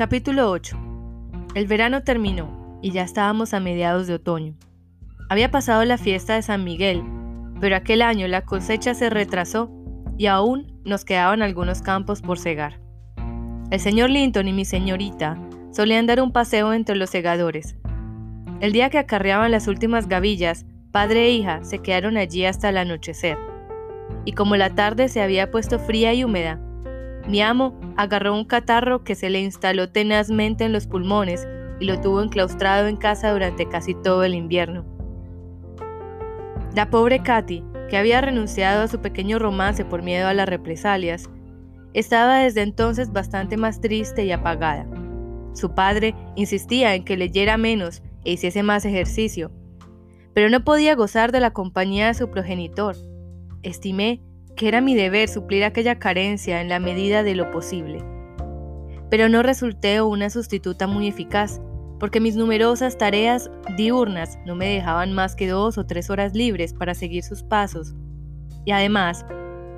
Capítulo 8. El verano terminó y ya estábamos a mediados de otoño. Había pasado la fiesta de San Miguel, pero aquel año la cosecha se retrasó y aún nos quedaban algunos campos por cegar. El señor Linton y mi señorita solían dar un paseo entre los segadores. El día que acarreaban las últimas gavillas, padre e hija se quedaron allí hasta el anochecer. Y como la tarde se había puesto fría y húmeda, mi amo agarró un catarro que se le instaló tenazmente en los pulmones y lo tuvo enclaustrado en casa durante casi todo el invierno. La pobre Katy, que había renunciado a su pequeño romance por miedo a las represalias, estaba desde entonces bastante más triste y apagada. Su padre insistía en que leyera menos e hiciese más ejercicio, pero no podía gozar de la compañía de su progenitor. Estimé que era mi deber suplir aquella carencia en la medida de lo posible. Pero no resulté una sustituta muy eficaz, porque mis numerosas tareas diurnas no me dejaban más que dos o tres horas libres para seguir sus pasos. Y además,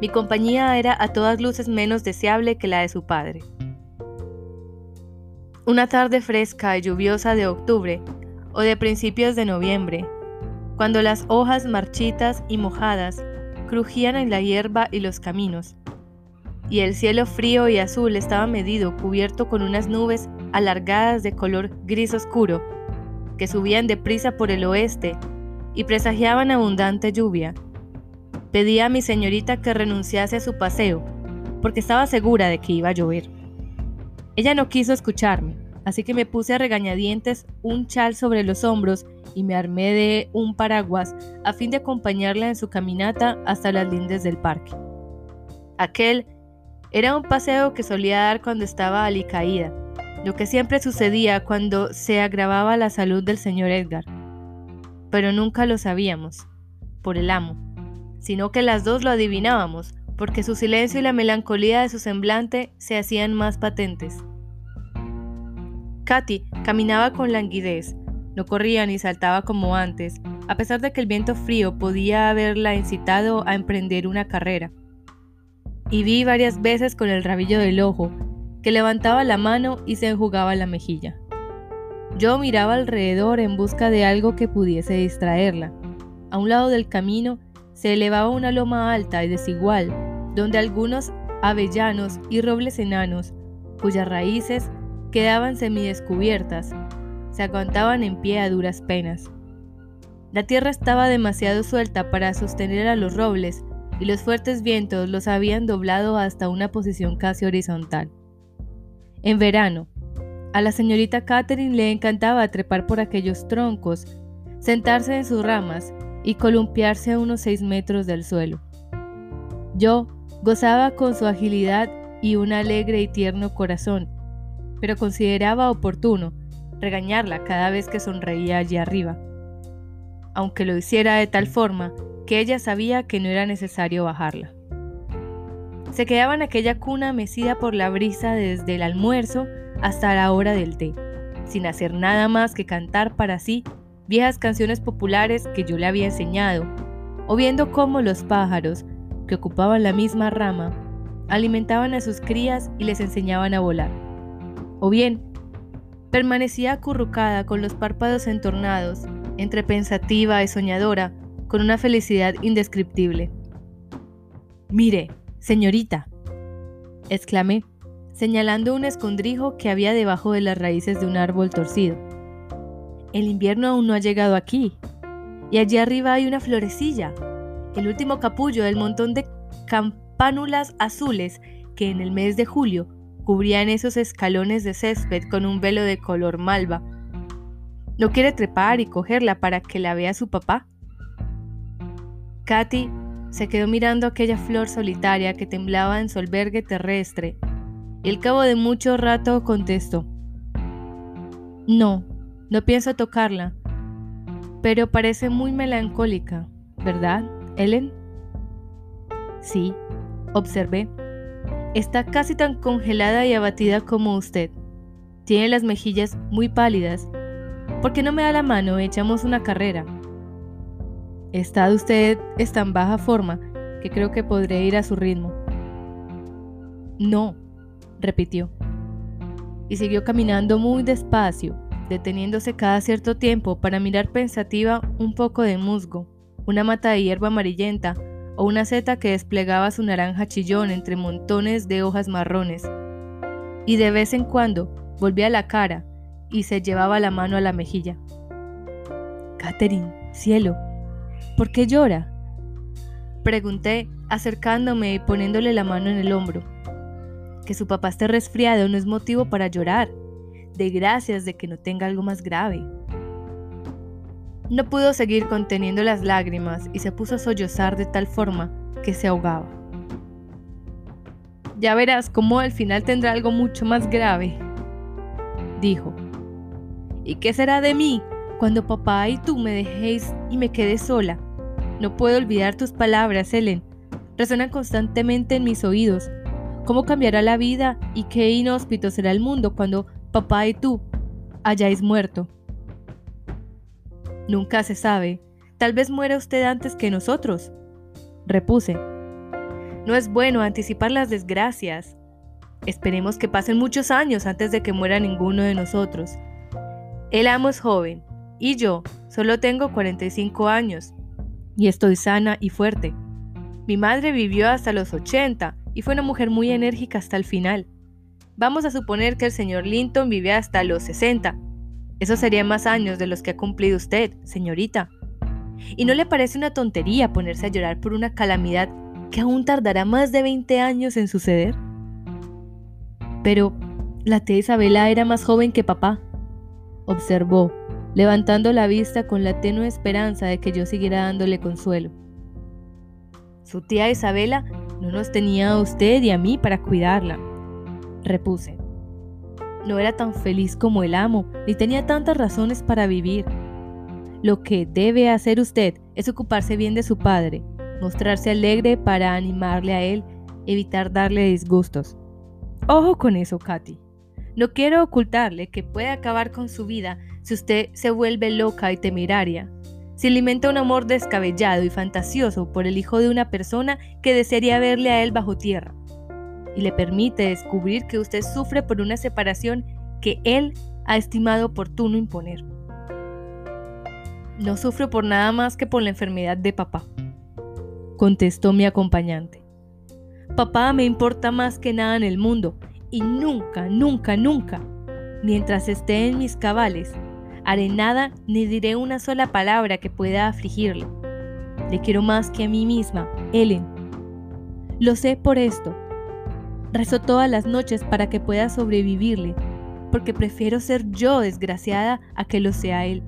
mi compañía era a todas luces menos deseable que la de su padre. Una tarde fresca y lluviosa de octubre o de principios de noviembre, cuando las hojas marchitas y mojadas crujían en la hierba y los caminos, y el cielo frío y azul estaba medido, cubierto con unas nubes alargadas de color gris oscuro, que subían deprisa por el oeste y presagiaban abundante lluvia. Pedí a mi señorita que renunciase a su paseo, porque estaba segura de que iba a llover. Ella no quiso escucharme, así que me puse a regañadientes un chal sobre los hombros y me armé de un paraguas a fin de acompañarla en su caminata hasta las lindes del parque. Aquel era un paseo que solía dar cuando estaba alicaída, lo que siempre sucedía cuando se agravaba la salud del señor Edgar. Pero nunca lo sabíamos, por el amo, sino que las dos lo adivinábamos, porque su silencio y la melancolía de su semblante se hacían más patentes. Katy caminaba con languidez, no corría ni saltaba como antes, a pesar de que el viento frío podía haberla incitado a emprender una carrera. Y vi varias veces con el rabillo del ojo que levantaba la mano y se enjugaba la mejilla. Yo miraba alrededor en busca de algo que pudiese distraerla. A un lado del camino se elevaba una loma alta y desigual, donde algunos avellanos y robles enanos, cuyas raíces quedaban semidescubiertas, se aguantaban en pie a duras penas. La tierra estaba demasiado suelta para sostener a los robles y los fuertes vientos los habían doblado hasta una posición casi horizontal. En verano, a la señorita Catherine le encantaba trepar por aquellos troncos, sentarse en sus ramas y columpiarse a unos seis metros del suelo. Yo gozaba con su agilidad y un alegre y tierno corazón, pero consideraba oportuno regañarla cada vez que sonreía allí arriba, aunque lo hiciera de tal forma que ella sabía que no era necesario bajarla. Se quedaba en aquella cuna mecida por la brisa desde el almuerzo hasta la hora del té, sin hacer nada más que cantar para sí viejas canciones populares que yo le había enseñado, o viendo cómo los pájaros, que ocupaban la misma rama, alimentaban a sus crías y les enseñaban a volar. O bien, Permanecía acurrucada con los párpados entornados, entre pensativa y soñadora, con una felicidad indescriptible. Mire, señorita, exclamé, señalando un escondrijo que había debajo de las raíces de un árbol torcido. El invierno aún no ha llegado aquí, y allí arriba hay una florecilla, el último capullo del montón de campánulas azules que en el mes de julio cubrían esos escalones de césped con un velo de color malva. ¿No quiere trepar y cogerla para que la vea su papá? Katy se quedó mirando aquella flor solitaria que temblaba en su albergue terrestre y al cabo de mucho rato contestó, No, no pienso tocarla, pero parece muy melancólica, ¿verdad, Ellen? Sí, observé. Está casi tan congelada y abatida como usted. Tiene las mejillas muy pálidas. ¿Por qué no me da la mano echamos una carrera? Está usted en tan baja forma que creo que podré ir a su ritmo. No, repitió. y siguió caminando muy despacio, deteniéndose cada cierto tiempo para mirar pensativa un poco de musgo, una mata de hierba amarillenta o una seta que desplegaba su naranja chillón entre montones de hojas marrones. Y de vez en cuando volvía la cara y se llevaba la mano a la mejilla. Catherine, cielo, ¿por qué llora? Pregunté, acercándome y poniéndole la mano en el hombro. Que su papá esté resfriado no es motivo para llorar. De gracias de que no tenga algo más grave. No pudo seguir conteniendo las lágrimas y se puso a sollozar de tal forma que se ahogaba. Ya verás cómo al final tendrá algo mucho más grave, dijo. ¿Y qué será de mí cuando papá y tú me dejéis y me quede sola? No puedo olvidar tus palabras, Helen. Resuenan constantemente en mis oídos. ¿Cómo cambiará la vida y qué inhóspito será el mundo cuando papá y tú hayáis muerto? Nunca se sabe. Tal vez muera usted antes que nosotros. Repuse. No es bueno anticipar las desgracias. Esperemos que pasen muchos años antes de que muera ninguno de nosotros. El amo es joven y yo solo tengo 45 años y estoy sana y fuerte. Mi madre vivió hasta los 80 y fue una mujer muy enérgica hasta el final. Vamos a suponer que el señor Linton vive hasta los 60. Eso sería más años de los que ha cumplido usted, señorita. ¿Y no le parece una tontería ponerse a llorar por una calamidad que aún tardará más de 20 años en suceder? Pero la tía Isabela era más joven que papá, observó, levantando la vista con la tenue esperanza de que yo siguiera dándole consuelo. Su tía Isabela no nos tenía a usted y a mí para cuidarla, repuse. No era tan feliz como el amo, ni tenía tantas razones para vivir. Lo que debe hacer usted es ocuparse bien de su padre, mostrarse alegre para animarle a él, evitar darle disgustos. Ojo con eso, Katy. No quiero ocultarle que puede acabar con su vida si usted se vuelve loca y temeraria, si alimenta un amor descabellado y fantasioso por el hijo de una persona que desearía verle a él bajo tierra, y le permite descubrir que usted sufre por una separación que él ha estimado oportuno imponer. No sufro por nada más que por la enfermedad de papá, contestó mi acompañante. Papá me importa más que nada en el mundo y nunca, nunca, nunca, mientras esté en mis cabales, haré nada ni diré una sola palabra que pueda afligirle. Le quiero más que a mí misma, Ellen. Lo sé por esto. Rezo todas las noches para que pueda sobrevivirle, porque prefiero ser yo desgraciada a que lo sea él.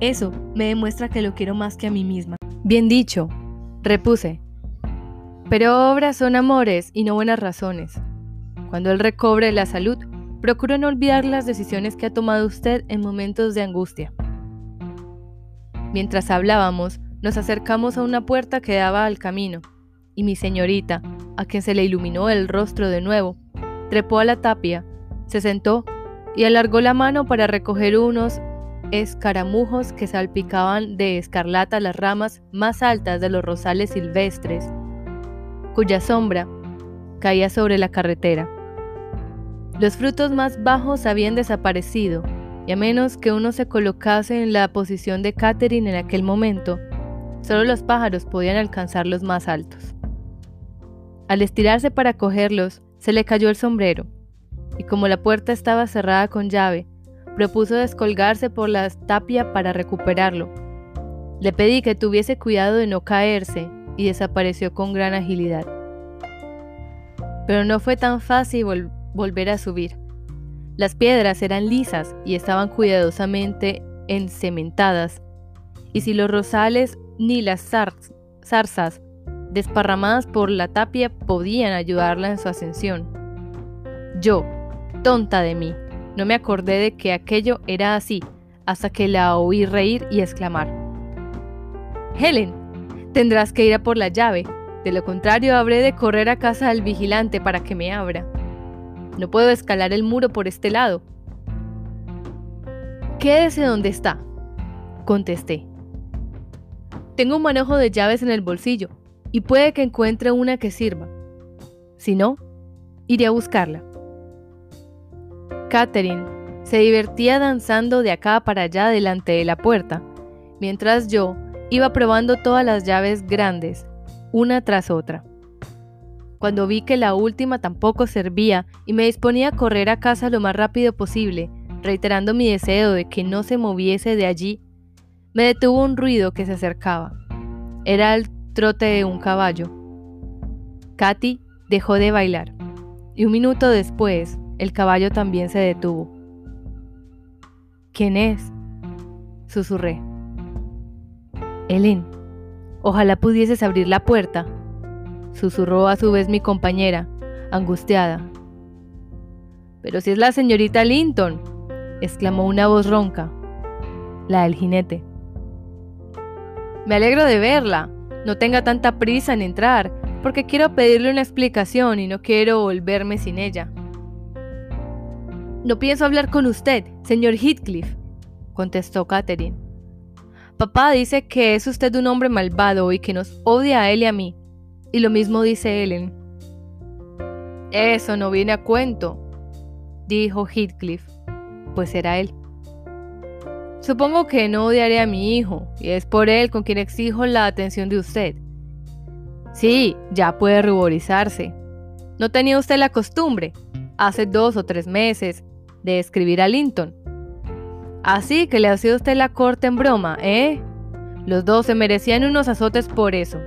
Eso me demuestra que lo quiero más que a mí misma. Bien dicho, repuse. Pero obras son amores y no buenas razones. Cuando él recobre la salud, procure no olvidar las decisiones que ha tomado usted en momentos de angustia. Mientras hablábamos, nos acercamos a una puerta que daba al camino, y mi señorita, a quien se le iluminó el rostro de nuevo, trepó a la tapia, se sentó y alargó la mano para recoger unos escaramujos que salpicaban de escarlata las ramas más altas de los rosales silvestres, cuya sombra caía sobre la carretera. Los frutos más bajos habían desaparecido, y a menos que uno se colocase en la posición de Catherine en aquel momento, solo los pájaros podían alcanzar los más altos. Al estirarse para cogerlos, se le cayó el sombrero, y como la puerta estaba cerrada con llave, propuso descolgarse por la tapia para recuperarlo. Le pedí que tuviese cuidado de no caerse y desapareció con gran agilidad. Pero no fue tan fácil volver a subir. Las piedras eran lisas y estaban cuidadosamente encementadas, y si los rosales ni las zarzas desparramadas por la tapia podían ayudarla en su ascensión. Yo, tonta de mí, no me acordé de que aquello era así hasta que la oí reír y exclamar. Helen, tendrás que ir a por la llave, de lo contrario habré de correr a casa del vigilante para que me abra. No puedo escalar el muro por este lado. Quédese donde está, contesté. Tengo un manojo de llaves en el bolsillo y puede que encuentre una que sirva. Si no, iré a buscarla. Catherine se divertía danzando de acá para allá delante de la puerta, mientras yo iba probando todas las llaves grandes, una tras otra. Cuando vi que la última tampoco servía y me disponía a correr a casa lo más rápido posible, reiterando mi deseo de que no se moviese de allí, me detuvo un ruido que se acercaba. Era el trote de un caballo. Katy dejó de bailar y un minuto después el caballo también se detuvo. ¿Quién es? Susurré. Ellen, ojalá pudieses abrir la puerta, susurró a su vez mi compañera, angustiada. Pero si es la señorita Linton, exclamó una voz ronca, la del jinete. Me alegro de verla. No tenga tanta prisa en entrar, porque quiero pedirle una explicación y no quiero volverme sin ella. No pienso hablar con usted, señor Heathcliff, contestó Catherine. Papá dice que es usted un hombre malvado y que nos odia a él y a mí. Y lo mismo dice Ellen. Eso no viene a cuento, dijo Heathcliff, pues era él. Supongo que no odiaré a mi hijo, y es por él con quien exijo la atención de usted. Sí, ya puede ruborizarse. ¿No tenía usted la costumbre, hace dos o tres meses, de escribir a Linton. Así que le ha sido usted la corte en broma, ¿eh? Los dos se merecían unos azotes por eso.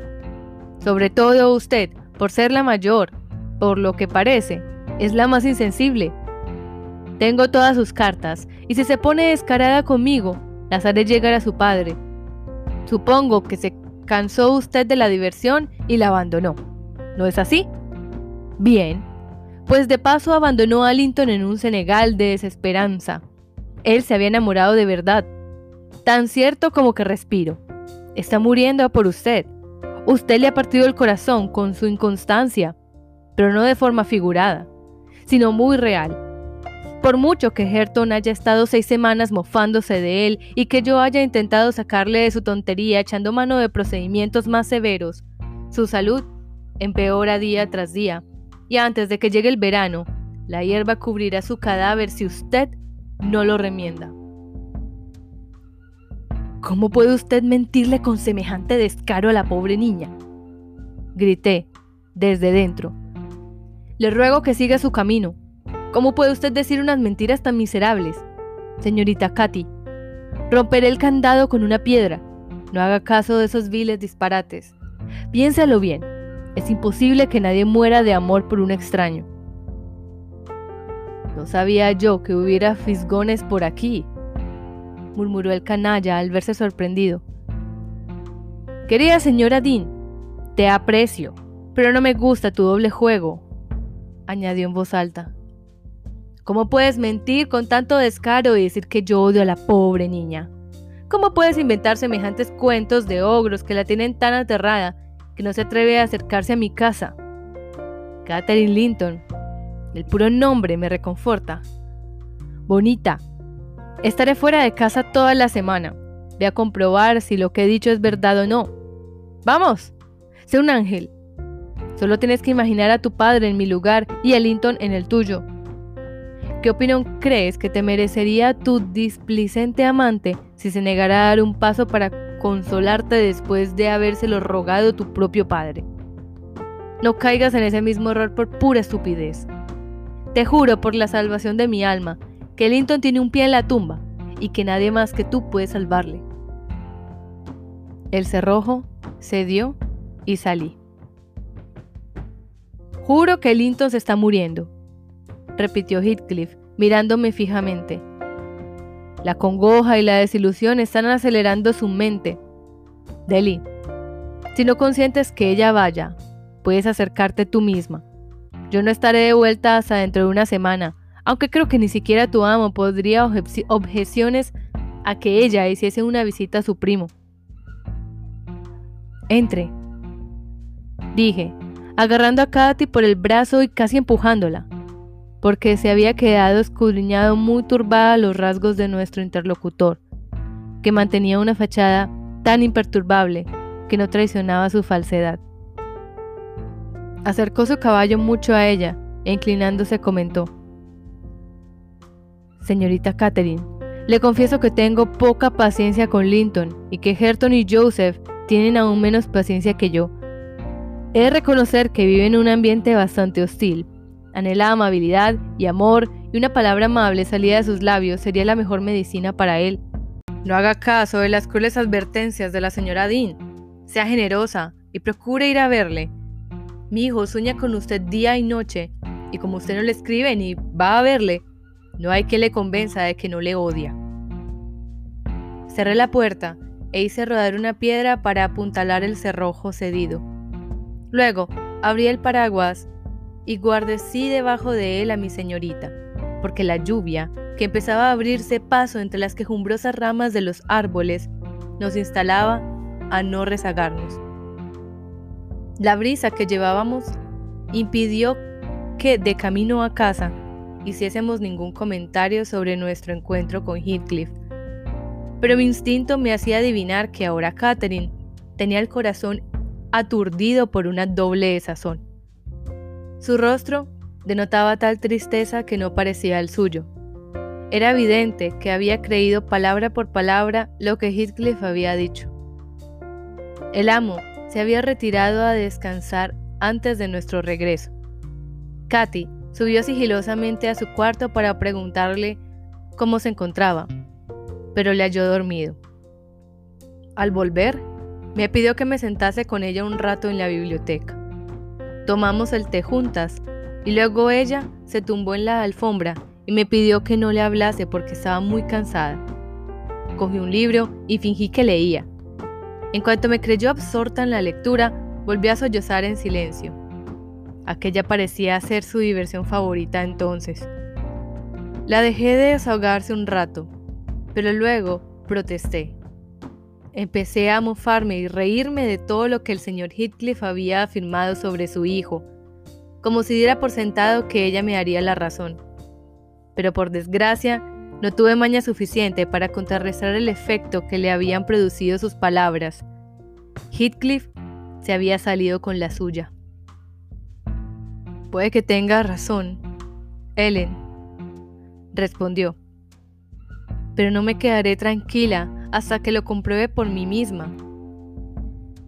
Sobre todo usted, por ser la mayor, por lo que parece, es la más insensible. Tengo todas sus cartas, y si se pone descarada conmigo, las haré llegar a su padre. Supongo que se cansó usted de la diversión y la abandonó. ¿No es así? Bien, pues de paso abandonó a Linton en un Senegal de desesperanza. Él se había enamorado de verdad, tan cierto como que respiro. Está muriendo por usted. Usted le ha partido el corazón con su inconstancia, pero no de forma figurada, sino muy real. Por mucho que Herton haya estado seis semanas mofándose de él y que yo haya intentado sacarle de su tontería echando mano de procedimientos más severos, su salud empeora día tras día y antes de que llegue el verano, la hierba cubrirá su cadáver si usted no lo remienda. ¿Cómo puede usted mentirle con semejante descaro a la pobre niña? Grité, desde dentro. Le ruego que siga su camino. ¿Cómo puede usted decir unas mentiras tan miserables? Señorita Katy, romperé el candado con una piedra. No haga caso de esos viles disparates. Piénsalo bien. Es imposible que nadie muera de amor por un extraño. No sabía yo que hubiera fisgones por aquí, murmuró el canalla al verse sorprendido. Querida señora Dean, te aprecio, pero no me gusta tu doble juego, añadió en voz alta. ¿Cómo puedes mentir con tanto descaro y decir que yo odio a la pobre niña? ¿Cómo puedes inventar semejantes cuentos de ogros que la tienen tan aterrada que no se atreve a acercarse a mi casa. Catherine Linton. El puro nombre me reconforta. Bonita. Estaré fuera de casa toda la semana. Ve a comprobar si lo que he dicho es verdad o no. ¡Vamos! Sé un ángel. Solo tienes que imaginar a tu padre en mi lugar y a Linton en el tuyo. ¿Qué opinión crees que te merecería tu displicente amante si se negara a dar un paso para consolarte después de habérselo rogado tu propio padre. No caigas en ese mismo error por pura estupidez. Te juro por la salvación de mi alma que Linton tiene un pie en la tumba y que nadie más que tú puede salvarle. El cerrojo cedió y salí. Juro que Linton se está muriendo, repitió Heathcliff, mirándome fijamente. La congoja y la desilusión están acelerando su mente. Deli, si no consientes que ella vaya, puedes acercarte tú misma. Yo no estaré de vuelta hasta dentro de una semana, aunque creo que ni siquiera tu amo podría objeciones a que ella hiciese una visita a su primo. Entre, dije, agarrando a Katy por el brazo y casi empujándola porque se había quedado escudriñado muy turbada los rasgos de nuestro interlocutor, que mantenía una fachada tan imperturbable que no traicionaba su falsedad. Acercó su caballo mucho a ella e inclinándose comentó, Señorita Catherine, le confieso que tengo poca paciencia con Linton y que Herton y Joseph tienen aún menos paciencia que yo. He de reconocer que vive en un ambiente bastante hostil. Anhela amabilidad y amor y una palabra amable salida de sus labios sería la mejor medicina para él. No haga caso de las crueles advertencias de la señora Dean. Sea generosa y procure ir a verle. Mi hijo sueña con usted día y noche y como usted no le escribe ni va a verle, no hay que le convenza de que no le odia. Cerré la puerta e hice rodar una piedra para apuntalar el cerrojo cedido. Luego abrí el paraguas y guardecí debajo de él a mi señorita, porque la lluvia, que empezaba a abrirse paso entre las quejumbrosas ramas de los árboles, nos instalaba a no rezagarnos. La brisa que llevábamos impidió que de camino a casa hiciésemos ningún comentario sobre nuestro encuentro con Heathcliff, pero mi instinto me hacía adivinar que ahora Catherine tenía el corazón aturdido por una doble desazón. Su rostro denotaba tal tristeza que no parecía el suyo. Era evidente que había creído palabra por palabra lo que Heathcliff había dicho. El amo se había retirado a descansar antes de nuestro regreso. Katy subió sigilosamente a su cuarto para preguntarle cómo se encontraba, pero le halló dormido. Al volver, me pidió que me sentase con ella un rato en la biblioteca. Tomamos el té juntas y luego ella se tumbó en la alfombra y me pidió que no le hablase porque estaba muy cansada. Cogí un libro y fingí que leía. En cuanto me creyó absorta en la lectura, volví a sollozar en silencio. Aquella parecía ser su diversión favorita entonces. La dejé de desahogarse un rato, pero luego protesté. Empecé a mofarme y reírme de todo lo que el señor Heathcliff había afirmado sobre su hijo, como si diera por sentado que ella me daría la razón. Pero por desgracia, no tuve maña suficiente para contrarrestar el efecto que le habían producido sus palabras. Heathcliff se había salido con la suya. Puede que tenga razón, Ellen, respondió. Pero no me quedaré tranquila hasta que lo compruebe por mí misma.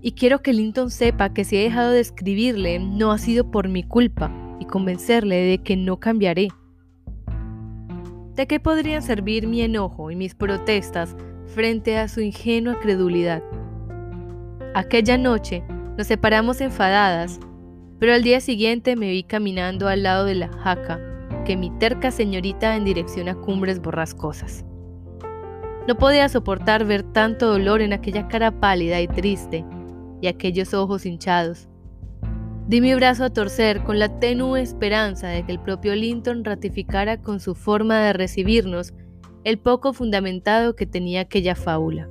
Y quiero que Linton sepa que si he dejado de escribirle no ha sido por mi culpa y convencerle de que no cambiaré. ¿De qué podrían servir mi enojo y mis protestas frente a su ingenua credulidad? Aquella noche nos separamos enfadadas, pero al día siguiente me vi caminando al lado de la jaca que mi terca señorita en dirección a cumbres borrascosas. No podía soportar ver tanto dolor en aquella cara pálida y triste y aquellos ojos hinchados. Di mi brazo a torcer con la tenue esperanza de que el propio Linton ratificara con su forma de recibirnos el poco fundamentado que tenía aquella fábula.